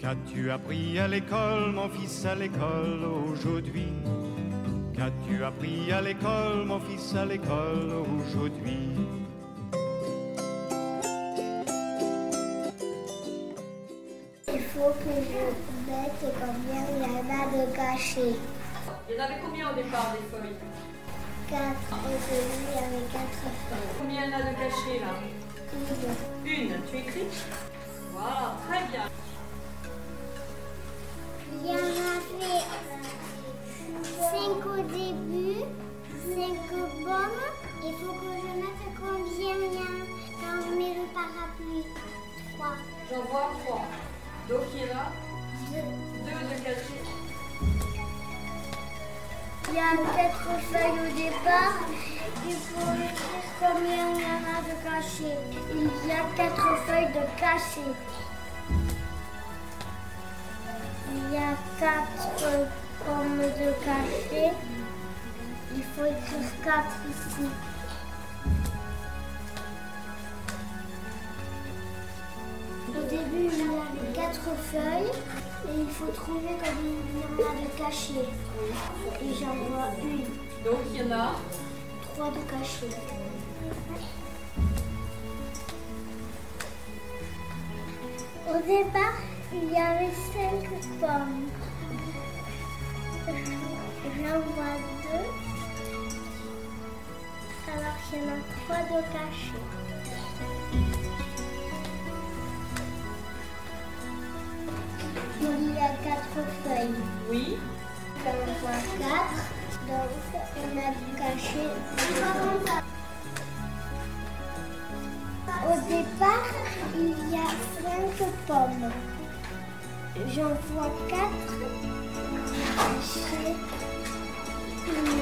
Qu'as-tu appris à l'école, mon fils, à l'école aujourd'hui? Qu'as-tu appris à l'école, mon fils, à l'école aujourd'hui? Il faut que je mette combien il y en a de cachés. Il y en avait combien au départ des feuilles? 4 au début, il y avait 4 feuilles. Combien il y en a de cachés là? Une. Une. Tu écris? Voilà, très bien. Donc il y en a 2. deux de cachés. Il y a 4 feuilles au départ. Il faut écrire combien il y en a de cachés. Il y a 4 feuilles de cachés. Il y a 4 pommes de cachés. Il faut écrire 4 ici. Au début, 4 feuilles et il faut trouver combien il y en a de cachés. Et j'en vois une. Donc il y en a 3 de cachés. Au départ, il y avait 5 pommes. J'en vois 2. Alors qu'il y en a 3 de cachés. Oui. J'en vois 4. Donc, on a du cachet. Au départ, il y a 5 pommes. J'en vois 4 cachées. Une. Très bien.